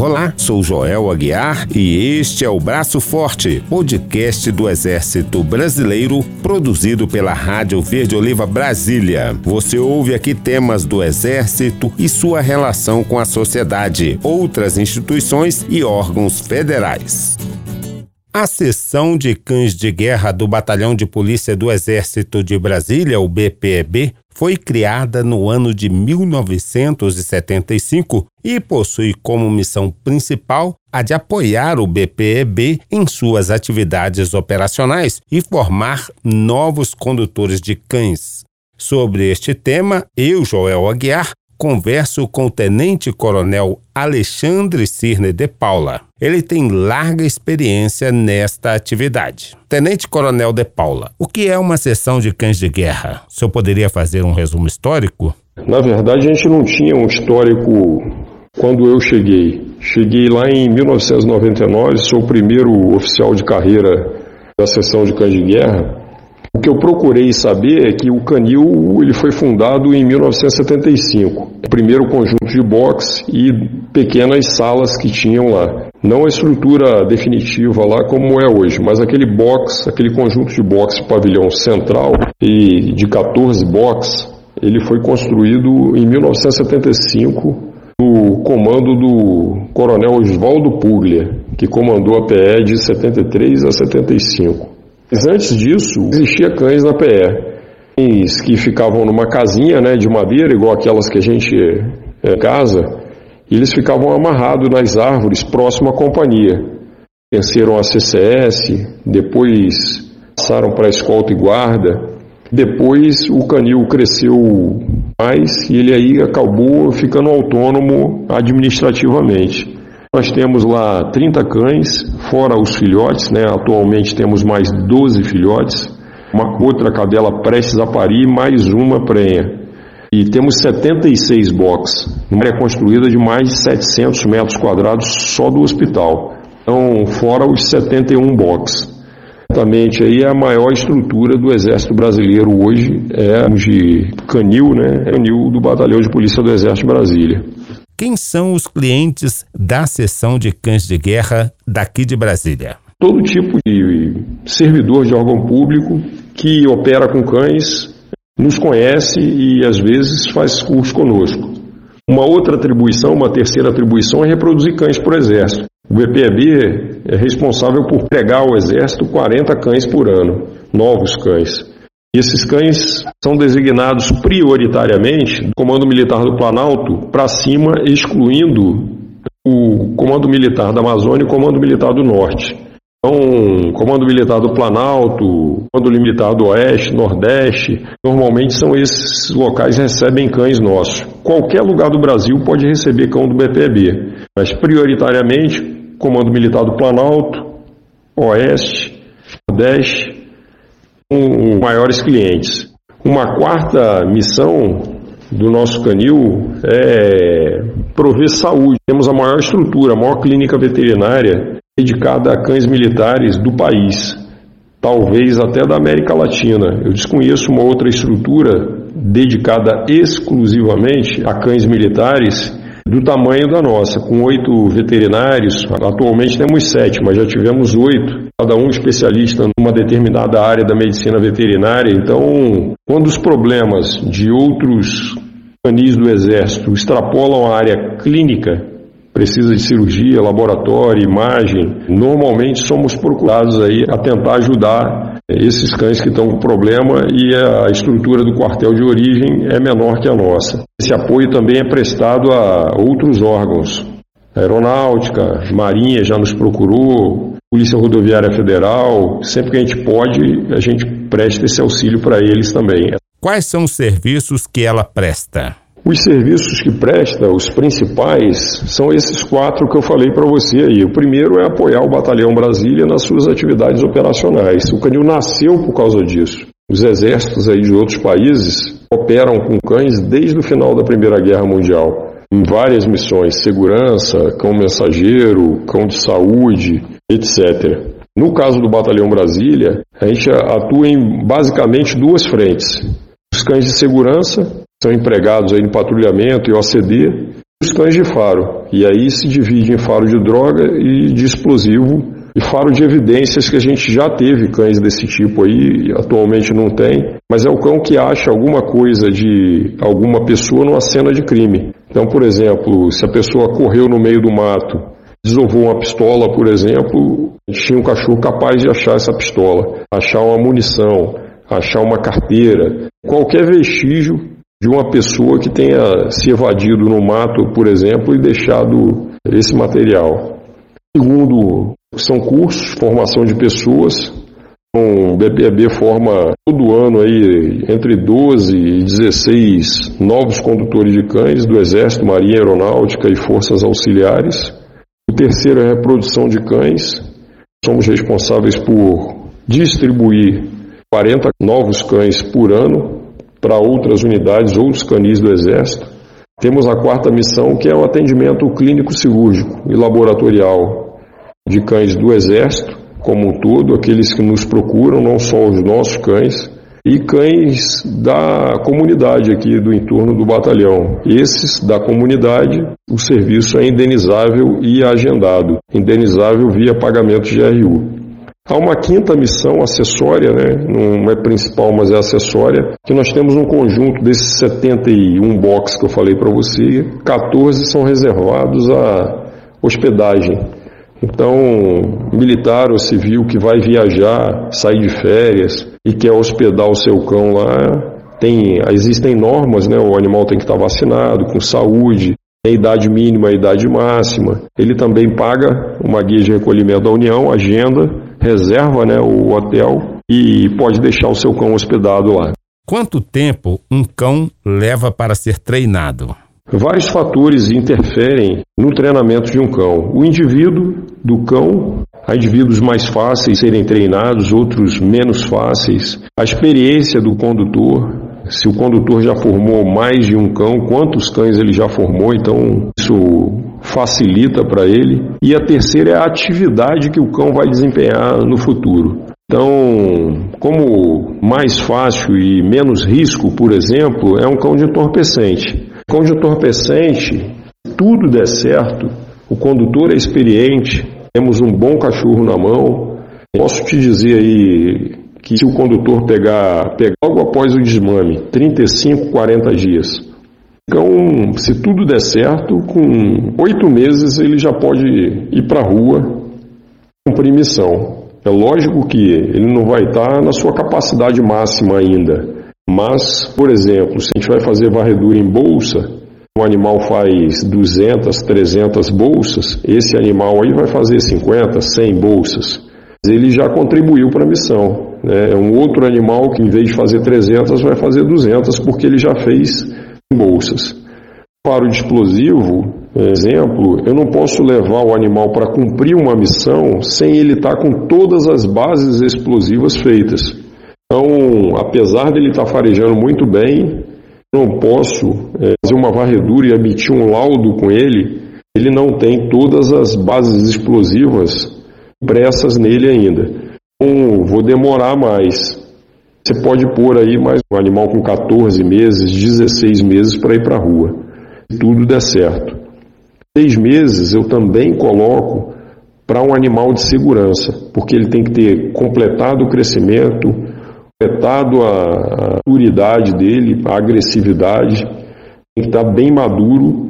Olá, sou Joel Aguiar e este é o Braço Forte, podcast do Exército Brasileiro, produzido pela Rádio Verde Oliva Brasília. Você ouve aqui temas do Exército e sua relação com a sociedade, outras instituições e órgãos federais. A seção de cães de guerra do Batalhão de Polícia do Exército de Brasília, o BPEB, foi criada no ano de 1975 e possui como missão principal a de apoiar o BPEB em suas atividades operacionais e formar novos condutores de cães. Sobre este tema, eu, Joel Aguiar, converso com o Tenente Coronel Alexandre Cirne de Paula. Ele tem larga experiência nesta atividade. Tenente Coronel de Paula, o que é uma sessão de cães de guerra? O senhor poderia fazer um resumo histórico? Na verdade, a gente não tinha um histórico quando eu cheguei. Cheguei lá em 1999, sou o primeiro oficial de carreira da sessão de cães de guerra. O que eu procurei saber é que o Canil ele foi fundado em 1975. O primeiro conjunto de box e pequenas salas que tinham lá. Não a estrutura definitiva lá como é hoje, mas aquele box, aquele conjunto de box pavilhão central e de 14 box, ele foi construído em 1975 no comando do Coronel Oswaldo Puglia, que comandou a PE de 73 a 75. Mas antes disso, existia cães na PE. Cães que ficavam numa casinha né, de madeira, igual aquelas que a gente é, casa, e eles ficavam amarrados nas árvores próximo à companhia. Venceram a CCS, depois passaram para a escolta e guarda. Depois o canil cresceu mais e ele aí acabou ficando autônomo administrativamente. Nós temos lá 30 cães, fora os filhotes, né? Atualmente temos mais 12 filhotes, uma outra cadela prestes a parir, mais uma prenha. E temos 76 box, uma área construída de mais de 700 metros quadrados só do hospital. Então, fora os 71 box. Exatamente, aí é a maior estrutura do Exército Brasileiro hoje, é de canil, né? Canil do Batalhão de Polícia do Exército Brasília. Quem são os clientes da seção de cães de guerra daqui de Brasília? Todo tipo de servidor de órgão público que opera com cães nos conhece e às vezes faz curso conosco. Uma outra atribuição, uma terceira atribuição é reproduzir cães para o Exército. O BPB é responsável por pregar ao Exército 40 cães por ano, novos cães. E esses cães são designados prioritariamente do Comando Militar do Planalto para cima, excluindo o Comando Militar da Amazônia e o Comando Militar do Norte. Então, Comando Militar do Planalto, Comando Militar do Oeste, Nordeste, normalmente são esses locais que recebem cães nossos. Qualquer lugar do Brasil pode receber cão do BPB, mas prioritariamente Comando Militar do Planalto, Oeste, Nordeste com maiores clientes. Uma quarta missão do nosso canil é prover saúde. Temos a maior estrutura, a maior clínica veterinária dedicada a cães militares do país, talvez até da América Latina. Eu desconheço uma outra estrutura dedicada exclusivamente a cães militares do tamanho da nossa, com oito veterinários. Atualmente temos sete, mas já tivemos oito, cada um especialista numa determinada área da medicina veterinária. Então, quando os problemas de outros canis do Exército extrapolam a área clínica, precisa de cirurgia, laboratório, imagem, normalmente somos procurados aí a tentar ajudar esses cães que estão com problema e a estrutura do quartel de origem é menor que a nossa. Esse apoio também é prestado a outros órgãos. Aeronáutica, Marinha já nos procurou, Polícia Rodoviária Federal, sempre que a gente pode, a gente presta esse auxílio para eles também. Quais são os serviços que ela presta? Os serviços que presta, os principais, são esses quatro que eu falei para você aí. O primeiro é apoiar o Batalhão Brasília nas suas atividades operacionais. O Canil nasceu por causa disso. Os exércitos aí de outros países operam com cães desde o final da Primeira Guerra Mundial, em várias missões, segurança, cão mensageiro, cão de saúde, etc. No caso do Batalhão Brasília, a gente atua em basicamente duas frentes. Os cães de segurança são empregados aí no patrulhamento e OCD, os cães de faro. E aí se divide em faro de droga e de explosivo e faro de evidências que a gente já teve cães desse tipo aí, atualmente não tem, mas é o cão que acha alguma coisa de alguma pessoa numa cena de crime. Então, por exemplo, se a pessoa correu no meio do mato, desovou uma pistola, por exemplo, tinha um cachorro capaz de achar essa pistola, achar uma munição, achar uma carteira, qualquer vestígio de uma pessoa que tenha se evadido no mato, por exemplo, e deixado esse material. Segundo, são cursos, formação de pessoas. O BPAB forma todo ano aí entre 12 e 16 novos condutores de cães do Exército, Marinha Aeronáutica e Forças Auxiliares. O terceiro é a reprodução de cães. Somos responsáveis por distribuir 40 novos cães por ano para outras unidades, outros canis do Exército. Temos a quarta missão, que é o atendimento clínico cirúrgico e laboratorial de cães do Exército, como um todo, aqueles que nos procuram, não só os nossos cães, e cães da comunidade aqui do entorno do batalhão. Esses da comunidade, o serviço é indenizável e agendado, indenizável via pagamento de RU. Há uma quinta missão acessória, né? não é principal, mas é acessória, que nós temos um conjunto desses 71 boxes que eu falei para você, 14 são reservados à hospedagem. Então, militar ou civil que vai viajar, sair de férias e quer hospedar o seu cão lá, tem, existem normas, né? O animal tem que estar vacinado, com saúde, tem idade mínima, a idade máxima. Ele também paga uma guia de recolhimento da União, agenda reserva né, o hotel e pode deixar o seu cão hospedado lá. Quanto tempo um cão leva para ser treinado? Vários fatores interferem no treinamento de um cão. O indivíduo do cão, há indivíduos mais fáceis serem treinados, outros menos fáceis. A experiência do condutor, se o condutor já formou mais de um cão, quantos cães ele já formou, então isso facilita para ele. E a terceira é a atividade que o cão vai desempenhar no futuro. Então, como mais fácil e menos risco, por exemplo, é um cão de entorpecente. Cão de entorpecente, tudo der certo, o condutor é experiente, temos um bom cachorro na mão. Posso te dizer aí que se o condutor pegar, pegar logo após o desmame, 35, 40 dias, então, se tudo der certo, com oito meses ele já pode ir para a rua cumprir missão. É lógico que ele não vai estar na sua capacidade máxima ainda, mas, por exemplo, se a gente vai fazer varredura em bolsa, o animal faz 200, 300 bolsas, esse animal aí vai fazer 50, 100 bolsas. Ele já contribuiu para a missão. É um outro animal que, em vez de fazer 300, vai fazer 200, porque ele já fez bolsas. Para o explosivo, exemplo, eu não posso levar o animal para cumprir uma missão sem ele estar com todas as bases explosivas feitas. Então, apesar dele estar farejando muito bem, não posso é, fazer uma varredura e emitir um laudo com ele. Ele não tem todas as bases explosivas impressas nele ainda. Então, vou demorar mais. Você pode pôr aí mais um animal com 14 meses, 16 meses para ir para a rua. Se tudo der certo. Seis meses eu também coloco para um animal de segurança, porque ele tem que ter completado o crescimento, completado a maturidade dele, a agressividade, tem que estar bem maduro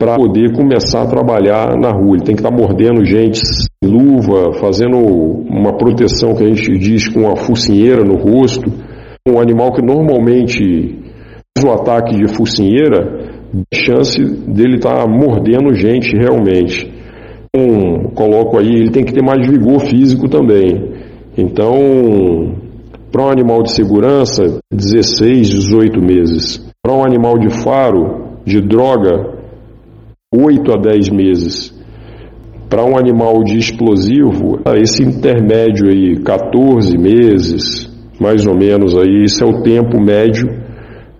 para poder começar a trabalhar na rua. Ele tem que estar mordendo gente luva, fazendo uma proteção que a gente diz com a focinheira no rosto. Um animal que normalmente faz o ataque de focinheira, chance dele estar tá mordendo gente realmente. Um, coloco aí, ele tem que ter mais vigor físico também. Então, para um animal de segurança, 16, 18 meses. Para um animal de faro, de droga, 8 a 10 meses. Para um animal de explosivo, esse intermédio aí, 14 meses, mais ou menos aí, isso é o tempo médio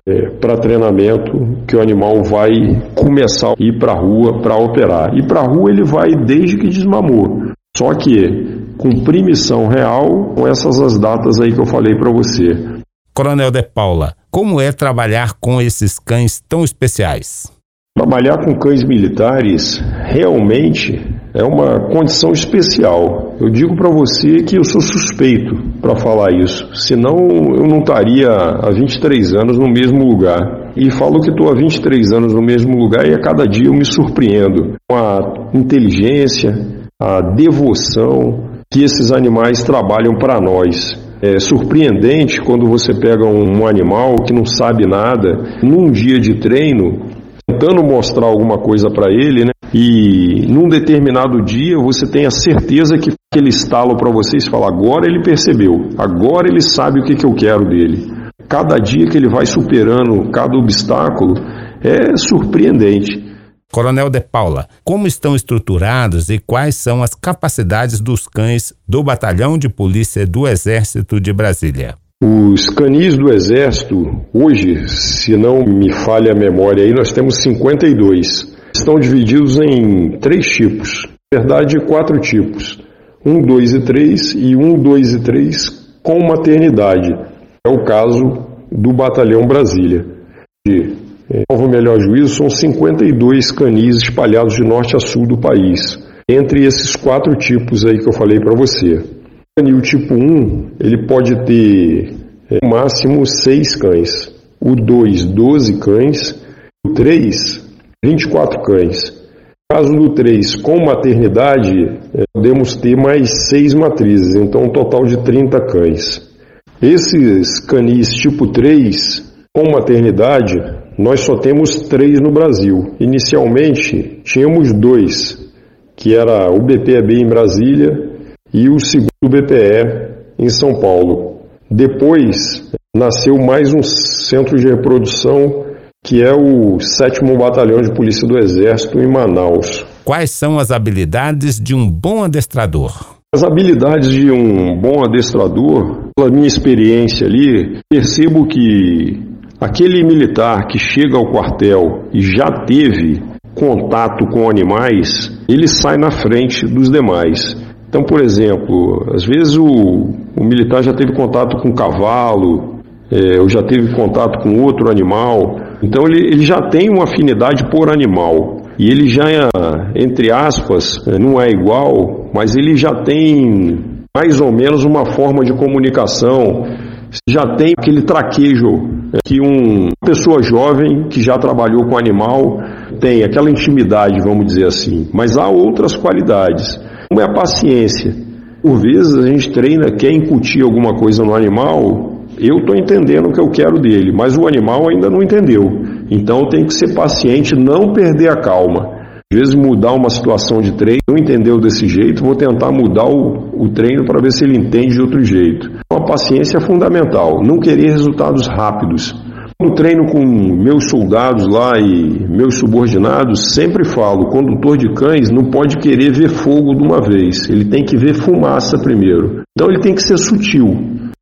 é, para treinamento que o animal vai começar a ir para a rua para operar. E para a rua ele vai desde que desmamou. Só que cumprir missão real com essas as datas aí que eu falei para você. Coronel De Paula, como é trabalhar com esses cães tão especiais? Trabalhar com cães militares realmente é uma condição especial. Eu digo para você que eu sou suspeito para falar isso, senão eu não estaria há 23 anos no mesmo lugar. E falo que estou há 23 anos no mesmo lugar e a cada dia eu me surpreendo com a inteligência, a devoção que esses animais trabalham para nós. É surpreendente quando você pega um animal que não sabe nada, num dia de treino, tentando mostrar alguma coisa para ele, né? E num determinado dia você tem a certeza que aquele estalo para vocês fala agora ele percebeu, agora ele sabe o que, que eu quero dele. Cada dia que ele vai superando cada obstáculo é surpreendente. Coronel De Paula, como estão estruturados e quais são as capacidades dos cães do Batalhão de Polícia do Exército de Brasília? Os canis do Exército, hoje, se não me falha a memória, aí nós temos 52. Estão divididos em três tipos, na verdade, quatro tipos: 1, 2 e 3 e 1, 2 e 3 com maternidade. É o caso do Batalhão Brasília. De salvo melhor juízo, são 52 canis espalhados de norte a sul do país, entre esses quatro tipos aí que eu falei para você. O tipo 1, ele pode ter é, no máximo 6 cães. O 2, 12 cães. O 3, 24 cães. No caso do 3, com maternidade, é, podemos ter mais 6 matrizes, então um total de 30 cães. Esses canis tipo 3, com maternidade, nós só temos 3 no Brasil. Inicialmente, tínhamos dois, que era o BPEB em Brasília e o segundo BPE em São Paulo. Depois nasceu mais um centro de reprodução que é o 7 Batalhão de Polícia do Exército em Manaus. Quais são as habilidades de um bom adestrador? As habilidades de um bom adestrador, pela minha experiência ali, percebo que aquele militar que chega ao quartel e já teve contato com animais, ele sai na frente dos demais. Então, por exemplo, às vezes o, o militar já teve contato com cavalo, é, ou já teve contato com outro animal, então ele, ele já tem uma afinidade por animal. E ele já, entre aspas, é, não é igual, mas ele já tem mais ou menos uma forma de comunicação, já tem aquele traquejo é, que uma pessoa jovem que já trabalhou com animal tem, aquela intimidade, vamos dizer assim. Mas há outras qualidades. Uma é a paciência. Por vezes a gente treina, quer incutir alguma coisa no animal, eu estou entendendo o que eu quero dele, mas o animal ainda não entendeu. Então tem que ser paciente, não perder a calma. Às vezes mudar uma situação de treino, não entendeu desse jeito, vou tentar mudar o, o treino para ver se ele entende de outro jeito. Então, a paciência é fundamental, não querer resultados rápidos. No treino com meus soldados lá e meus subordinados, sempre falo: o condutor de cães não pode querer ver fogo de uma vez, ele tem que ver fumaça primeiro. Então ele tem que ser sutil.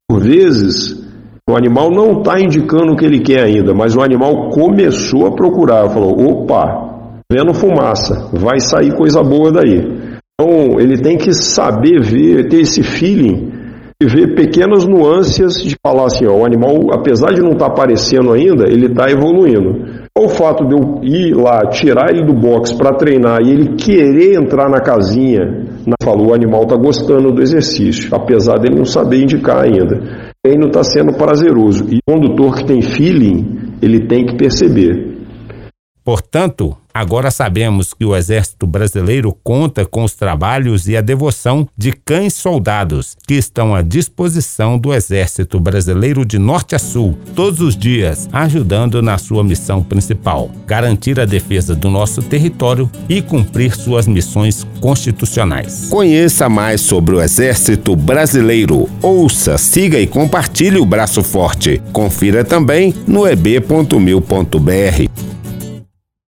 Por vezes, o animal não está indicando o que ele quer ainda, mas o animal começou a procurar, falou: opa, vendo fumaça, vai sair coisa boa daí. Então ele tem que saber ver, ter esse feeling e ver pequenas nuances de falar assim, ó, o animal, apesar de não estar tá aparecendo ainda, ele está evoluindo. O fato de eu ir lá, tirar ele do box para treinar e ele querer entrar na casinha, na, falou, o animal está gostando do exercício, apesar dele não saber indicar ainda. O treino está sendo prazeroso. E o condutor que tem feeling, ele tem que perceber. Portanto, agora sabemos que o Exército Brasileiro conta com os trabalhos e a devoção de cães soldados que estão à disposição do Exército Brasileiro de norte a sul, todos os dias, ajudando na sua missão principal: garantir a defesa do nosso território e cumprir suas missões constitucionais. Conheça mais sobre o Exército Brasileiro. Ouça, siga e compartilhe o Braço Forte. Confira também no eb.mil.br.